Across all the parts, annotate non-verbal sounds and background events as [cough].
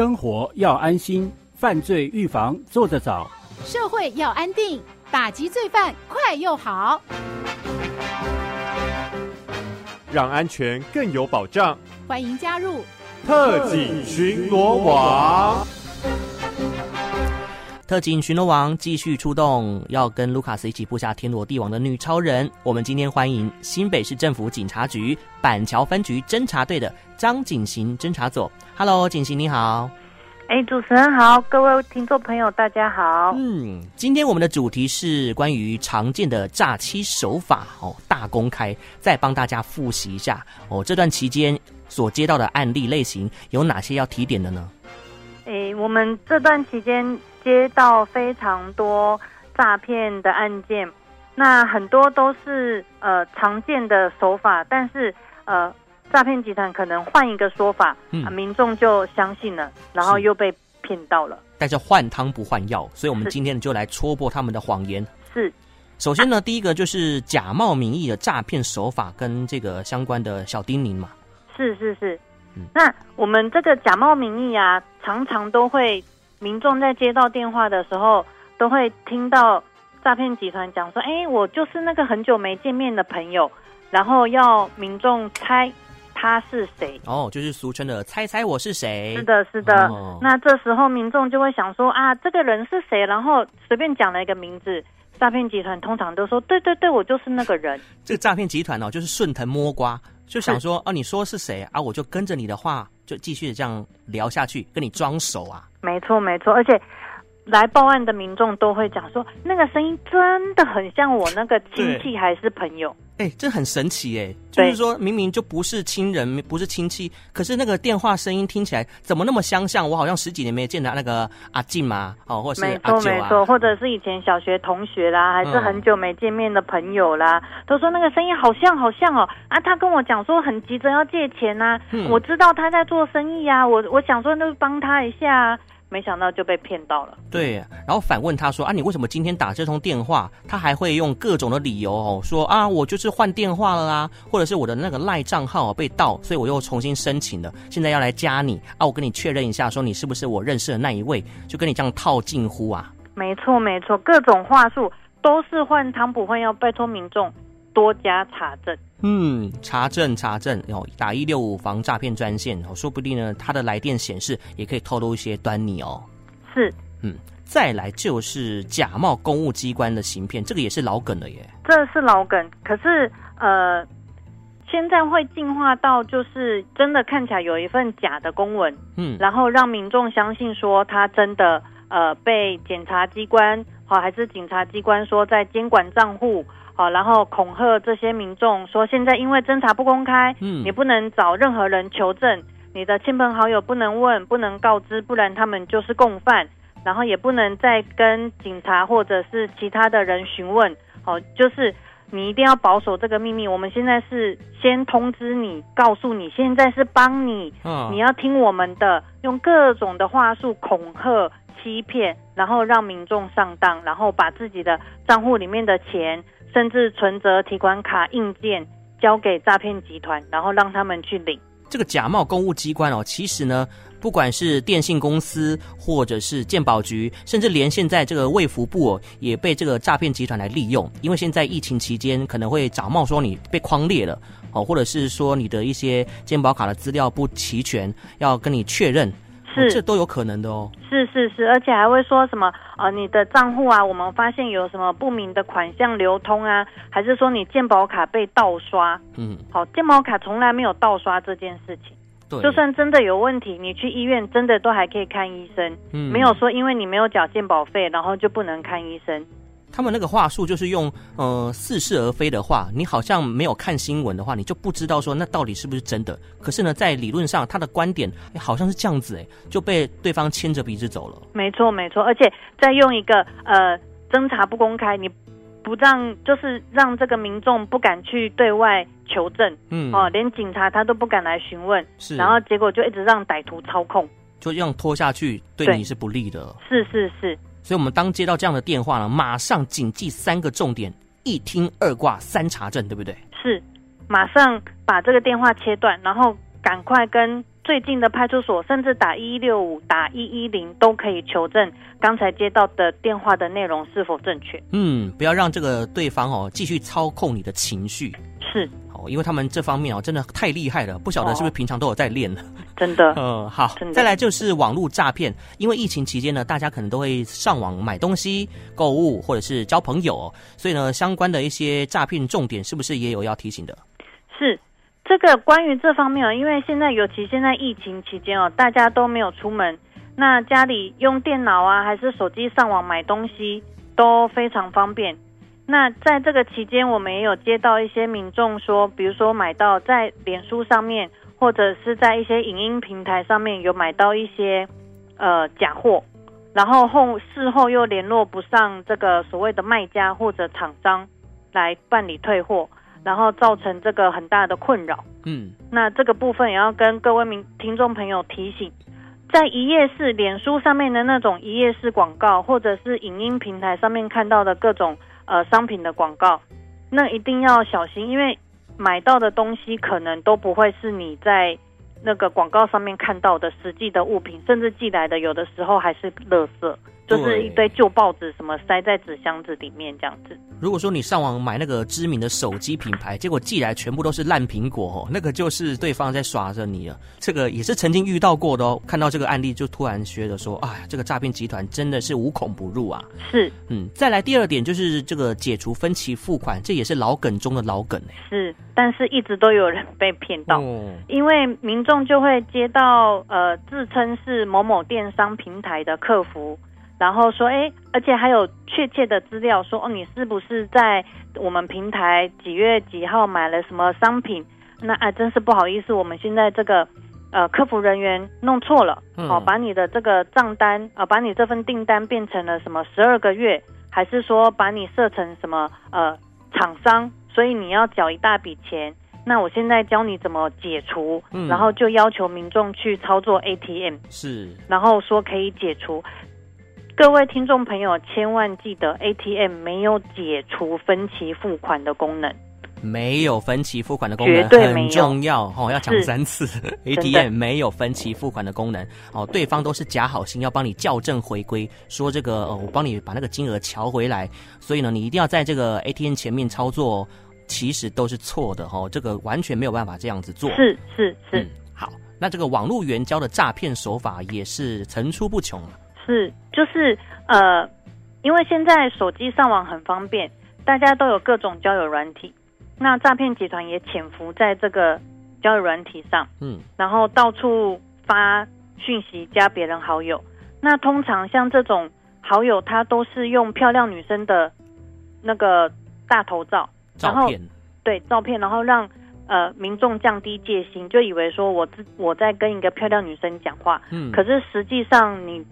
生活要安心，犯罪预防做得早，社会要安定，打击罪犯快又好，让安全更有保障。欢迎加入特警巡逻网。特警巡逻王继续出动，要跟卢卡斯一起布下天罗地网的女超人。我们今天欢迎新北市政府警察局板桥分局侦查队的张景行侦查组。Hello，景行你好。哎，主持人好，各位听众朋友大家好。嗯，今天我们的主题是关于常见的诈欺手法哦，大公开，再帮大家复习一下哦。这段期间所接到的案例类型有哪些要提点的呢？哎，我们这段期间。接到非常多诈骗的案件，那很多都是呃常见的手法，但是呃诈骗集团可能换一个说法，嗯、啊，民众就相信了，然后又被骗到了。但是换汤不换药，所以我们今天就来戳破他们的谎言。是，首先呢，啊、第一个就是假冒名义的诈骗手法跟这个相关的小叮咛嘛。是是是，嗯、那我们这个假冒名义啊，常常都会。民众在接到电话的时候，都会听到诈骗集团讲说：“哎，我就是那个很久没见面的朋友。”然后要民众猜他是谁。哦，就是俗称的“猜猜我是谁”。是的，是的。哦、那这时候民众就会想说：“啊，这个人是谁？”然后随便讲了一个名字，诈骗集团通常都说：“对对对，我就是那个人。” [laughs] 这个诈骗集团哦，就是顺藤摸瓜，就想说：“啊，你说是谁啊？我就跟着你的话，就继续这样聊下去，跟你装熟啊。”没错，没错，而且来报案的民众都会讲说，那个声音真的很像我那个亲戚还是朋友。哎，这很神奇哎，就是说明明就不是亲人，不是亲戚，可是那个电话声音听起来怎么那么相像？我好像十几年没见到那个阿静嘛，哦，或是阿九啊，没错没错，或者是以前小学同学啦，还是很久没见面的朋友啦，嗯、都说那个声音好像好像哦。啊，他跟我讲说很急着要借钱呐、啊，嗯、我知道他在做生意啊，我我想说那就帮他一下啊。没想到就被骗到了。对，然后反问他说：“啊，你为什么今天打这通电话？”他还会用各种的理由哦，说：“啊，我就是换电话了啦，或者是我的那个赖账号被盗，所以我又重新申请了，现在要来加你啊，我跟你确认一下，说你是不是我认识的那一位，就跟你这样套近乎啊。”没错，没错，各种话术都是换汤不换药，拜托民众多加查证。嗯，查证查证，哦，打一六五防诈骗专线哦，说不定呢，他的来电显示也可以透露一些端倪哦。是，嗯，再来就是假冒公务机关的行骗，这个也是老梗了耶。这是老梗，可是呃，现在会进化到就是真的看起来有一份假的公文，嗯，然后让民众相信说他真的呃被检察机关好，还是警察机关说在监管账户。好，然后恐吓这些民众说，现在因为侦查不公开，嗯，你不能找任何人求证，你的亲朋好友不能问，不能告知，不然他们就是共犯，然后也不能再跟警察或者是其他的人询问。好，就是你一定要保守这个秘密。我们现在是先通知你，告诉你现在是帮你，嗯，你要听我们的，用各种的话术恐吓、欺骗，然后让民众上当，然后把自己的账户里面的钱。甚至存折、提款卡、硬件交给诈骗集团，然后让他们去领。这个假冒公务机关哦，其实呢，不管是电信公司，或者是健保局，甚至连现在这个卫福部哦，也被这个诈骗集团来利用。因为现在疫情期间，可能会假冒说你被匡列了哦，或者是说你的一些健保卡的资料不齐全，要跟你确认。是，哦、这都有可能的哦。是是是，而且还会说什么？呃，你的账户啊，我们发现有什么不明的款项流通啊？还是说你健保卡被盗刷？嗯，好，健保卡从来没有盗刷这件事情。对，就算真的有问题，你去医院真的都还可以看医生。嗯，没有说因为你没有缴健保费，然后就不能看医生。他们那个话术就是用呃似是而非的话，你好像没有看新闻的话，你就不知道说那到底是不是真的。可是呢，在理论上，他的观点好像是这样子，哎，就被对方牵着鼻子走了。没错，没错，而且再用一个呃侦查不公开，你不让就是让这个民众不敢去对外求证，嗯哦，连警察他都不敢来询问，是，然后结果就一直让歹徒操控，就这样拖下去，对你是不利的。是是是。所以，我们当接到这样的电话呢，马上谨记三个重点：一听、二挂、三查证，对不对？是，马上把这个电话切断，然后赶快跟最近的派出所，甚至打一一六五、打一一零都可以求证刚才接到的电话的内容是否正确。嗯，不要让这个对方哦继续操控你的情绪。是哦。因为他们这方面哦，真的太厉害了，不晓得是不是平常都有在练呢？真的，[laughs] 嗯，好，再来就是网络诈骗。因为疫情期间呢，大家可能都会上网买东西、购物或者是交朋友，所以呢，相关的一些诈骗重点是不是也有要提醒的？是这个关于这方面哦，因为现在尤其现在疫情期间哦，大家都没有出门，那家里用电脑啊还是手机上网买东西都非常方便。那在这个期间，我们也有接到一些民众说，比如说买到在脸书上面，或者是在一些影音平台上面有买到一些呃假货，然后后事后又联络不上这个所谓的卖家或者厂商来办理退货，然后造成这个很大的困扰。嗯，那这个部分也要跟各位民听众朋友提醒，在一页式脸书上面的那种一页式广告，或者是影音平台上面看到的各种。呃，商品的广告，那一定要小心，因为买到的东西可能都不会是你在那个广告上面看到的实际的物品，甚至寄来的有的时候还是垃圾。就是一堆旧报纸，什么塞在纸箱子里面这样子。如果说你上网买那个知名的手机品牌，结果寄来全部都是烂苹果哦，那个就是对方在耍着你了。这个也是曾经遇到过的哦。看到这个案例，就突然觉得说，哎呀，这个诈骗集团真的是无孔不入啊。是，嗯，再来第二点就是这个解除分期付款，这也是老梗中的老梗哎。是，但是一直都有人被骗到，哦、因为民众就会接到呃自称是某某电商平台的客服。然后说，哎，而且还有确切的资料说，哦，你是不是在我们平台几月几号买了什么商品？那哎，真是不好意思，我们现在这个呃客服人员弄错了，好、嗯，把你的这个账单啊、呃，把你这份订单变成了什么十二个月，还是说把你设成什么呃厂商，所以你要缴一大笔钱？那我现在教你怎么解除，嗯、然后就要求民众去操作 ATM，是，然后说可以解除。各位听众朋友，千万记得 ATM 没有解除分期付款的功能，没有分期付款的功能，绝对很重要哦，要讲三次。[laughs] ATM 没有分期付款的功能哦，对方都是假好心要帮你校正回归，说这个哦，我帮你把那个金额调回来，所以呢，你一定要在这个 ATM 前面操作，其实都是错的哦，这个完全没有办法这样子做。是是是、嗯，好，那这个网络援交的诈骗手法也是层出不穷。是，就是呃，因为现在手机上网很方便，大家都有各种交友软体，那诈骗集团也潜伏在这个交友软体上，嗯，然后到处发讯息加别人好友。那通常像这种好友，他都是用漂亮女生的那个大头照，然后照片，对照片，然后让呃民众降低戒心，就以为说我自我在跟一个漂亮女生讲话，嗯，可是实际上你。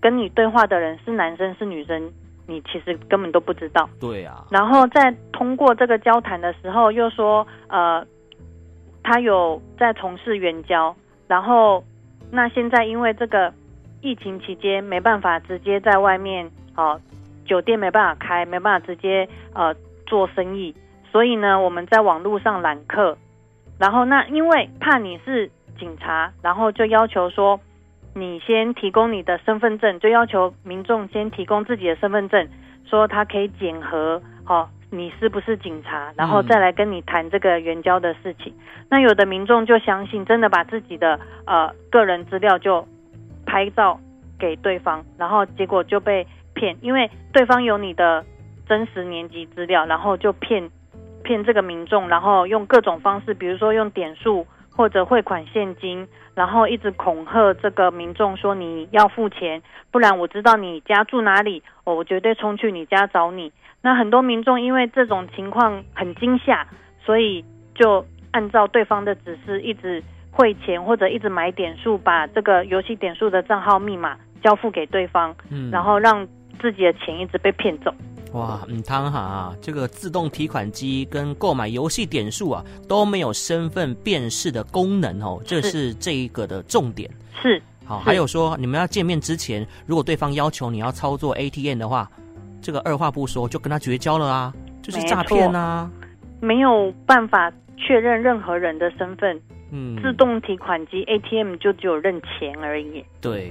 跟你对话的人是男生是女生，你其实根本都不知道。对啊。然后在通过这个交谈的时候，又说呃，他有在从事援交，然后那现在因为这个疫情期间没办法直接在外面哦、呃，酒店没办法开，没办法直接呃做生意，所以呢，我们在网络上揽客，然后那因为怕你是警察，然后就要求说。你先提供你的身份证，就要求民众先提供自己的身份证，说他可以检核，哦，你是不是警察，然后再来跟你谈这个援交的事情。嗯。那有的民众就相信，真的把自己的呃个人资料就拍照给对方，然后结果就被骗，因为对方有你的真实年级资料，然后就骗骗这个民众，然后用各种方式，比如说用点数或者汇款现金。然后一直恐吓这个民众说，你要付钱，不然我知道你家住哪里，我我绝对冲去你家找你。那很多民众因为这种情况很惊吓，所以就按照对方的指示一直汇钱或者一直买点数，把这个游戏点数的账号密码交付给对方，嗯，然后让自己的钱一直被骗走。哇，嗯，汤哈，这个自动提款机跟购买游戏点数啊都没有身份辨识的功能哦，这是这一个的重点。是，好，还有说你们要见面之前，如果对方要求你要操作 ATM 的话，这个二话不说就跟他绝交了啊，就是诈骗啊，没有办法确认任何人的身份，嗯，自动提款机 ATM 就只有认钱而已。对，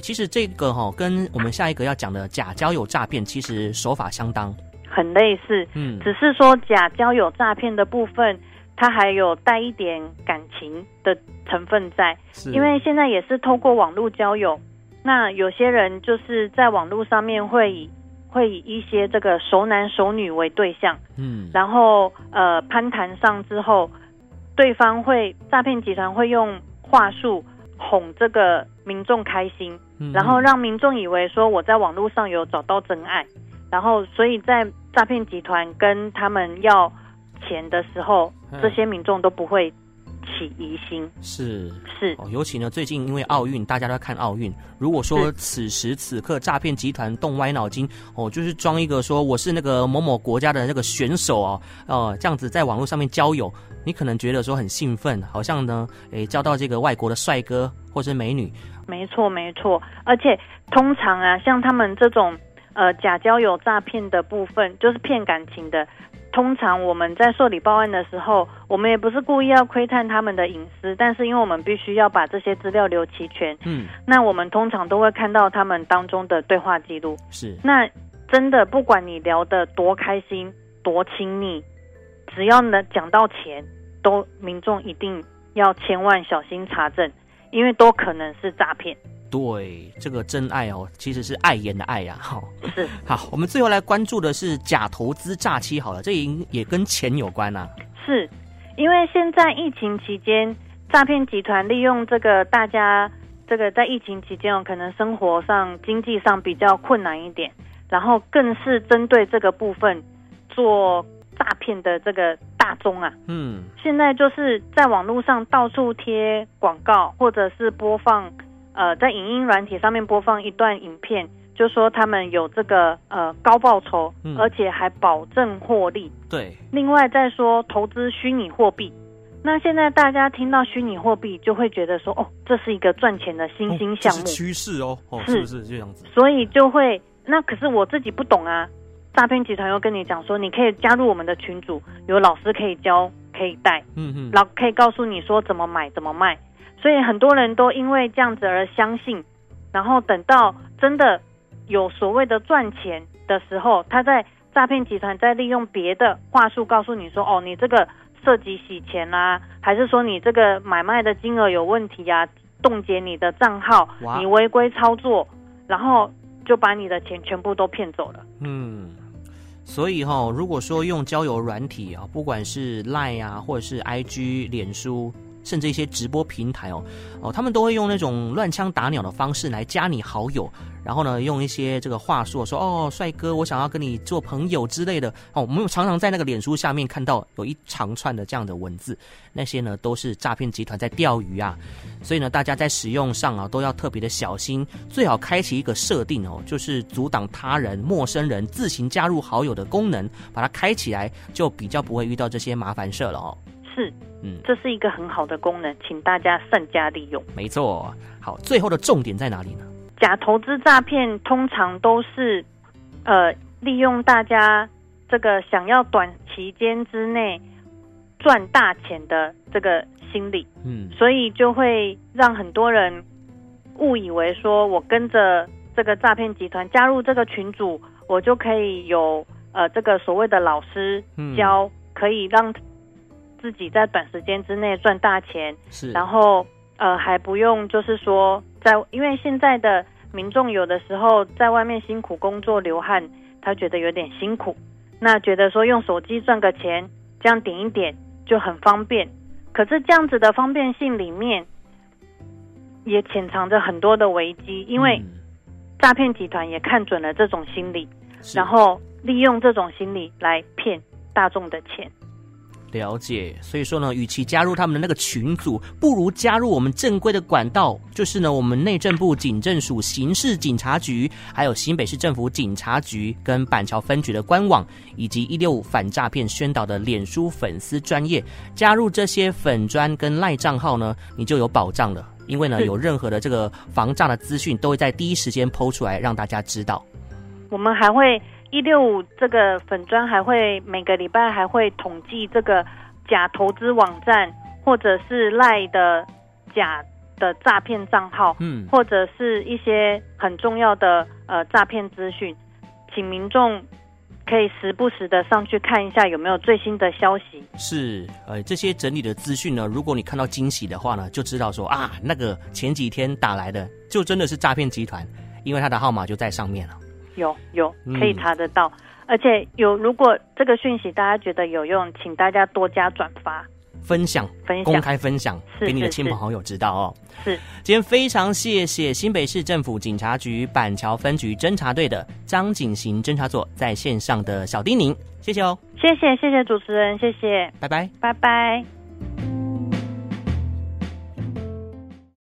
其实这个哈跟我们下一个要讲的假交友诈骗其实手法相当，很类似。嗯，只是说假交友诈骗的部分，它还有带一点感情的成分在，是因为现在也是透过网络交友，那有些人就是在网络上面会以会以一些这个熟男熟女为对象，嗯，然后呃攀谈上之后。对方会诈骗集团会用话术哄这个民众开心，嗯、然后让民众以为说我在网络上有找到真爱，然后所以在诈骗集团跟他们要钱的时候，嗯、这些民众都不会起疑心。是是、哦，尤其呢，最近因为奥运，大家都在看奥运。如果说此时此刻诈骗集团动歪脑筋，哦，就是装一个说我是那个某某国家的那个选手哦，呃，这样子在网络上面交友。你可能觉得说很兴奋，好像呢，诶，交到这个外国的帅哥或是美女。没错，没错。而且通常啊，像他们这种呃假交友诈骗的部分，就是骗感情的。通常我们在受理报案的时候，我们也不是故意要窥探他们的隐私，但是因为我们必须要把这些资料留齐全，嗯，那我们通常都会看到他们当中的对话记录。是。那真的不管你聊得多开心、多亲密。只要能讲到钱，都民众一定要千万小心查证，因为都可能是诈骗。对，这个真爱哦，其实是爱言的爱呀。好，是好，我们最后来关注的是假投资诈欺。好了，这也也跟钱有关啊。是，因为现在疫情期间，诈骗集团利用这个大家这个在疫情期间哦，可能生活上经济上比较困难一点，然后更是针对这个部分做。诈骗的这个大宗啊，嗯，现在就是在网络上到处贴广告，或者是播放，呃，在影音软体上面播放一段影片，就说他们有这个呃高报酬，嗯，而且还保证获利。对。另外再说投资虚拟货币，那现在大家听到虚拟货币就会觉得说，哦，这是一个赚钱的新兴项目，哦，趋势哦，哦，是不是这样子？所以就会，那可是我自己不懂啊。诈骗集团又跟你讲说，你可以加入我们的群组，有老师可以教，可以带，嗯嗯，老可以告诉你说怎么买，怎么卖，所以很多人都因为这样子而相信，然后等到真的有所谓的赚钱的时候，他在诈骗集团在利用别的话术告诉你说，哦，你这个涉及洗钱啦、啊，还是说你这个买卖的金额有问题呀、啊，冻结你的账号，你违规操作，然后就把你的钱全部都骗走了，嗯。所以哈、哦，如果说用交友软体啊，不管是 Line 啊，或者是 IG、脸书，甚至一些直播平台哦，哦，他们都会用那种乱枪打鸟的方式来加你好友。然后呢，用一些这个话术说哦，帅哥，我想要跟你做朋友之类的哦。我们常常在那个脸书下面看到有一长串的这样的文字，那些呢都是诈骗集团在钓鱼啊。所以呢，大家在使用上啊都要特别的小心，最好开启一个设定哦，就是阻挡他人、陌生人自行加入好友的功能，把它开起来，就比较不会遇到这些麻烦事了哦。是，嗯，这是一个很好的功能，请大家善加利用。没错，好，最后的重点在哪里呢？假投资诈骗通常都是，呃，利用大家这个想要短期间之内赚大钱的这个心理，嗯，所以就会让很多人误以为说，我跟着这个诈骗集团加入这个群组，我就可以有呃这个所谓的老师教，可以让自己在短时间之内赚大钱，是，然后呃还不用就是说在，因为现在的。民众有的时候在外面辛苦工作流汗，他觉得有点辛苦，那觉得说用手机赚个钱，这样点一点就很方便。可是这样子的方便性里面，也潜藏着很多的危机，因为诈骗集团也看准了这种心理，然后利用这种心理来骗大众的钱。了解，所以说呢，与其加入他们的那个群组，不如加入我们正规的管道，就是呢，我们内政部警政署刑事警察局，还有新北市政府警察局跟板桥分局的官网，以及一六五反诈骗宣导的脸书粉丝专业，加入这些粉专跟赖账号呢，你就有保障了，因为呢，有任何的这个防诈的资讯，都会在第一时间 PO 出来，让大家知道。我们还会。一六五这个粉砖还会每个礼拜还会统计这个假投资网站或者是赖的假的诈骗账号，嗯，或者是一些很重要的呃诈骗资讯，请民众可以时不时的上去看一下有没有最新的消息。是，呃，这些整理的资讯呢，如果你看到惊喜的话呢，就知道说啊，那个前几天打来的就真的是诈骗集团，因为他的号码就在上面了。有有可以查得到，嗯、而且有如果这个讯息大家觉得有用，请大家多加转发。分享，分享，公开分享给你的亲朋好友知道哦。是，今天非常谢谢新北市政府警察局板桥分局侦查队的张景行侦查佐在线上的小叮咛，谢谢哦。谢谢谢谢主持人，谢谢，拜拜，拜拜。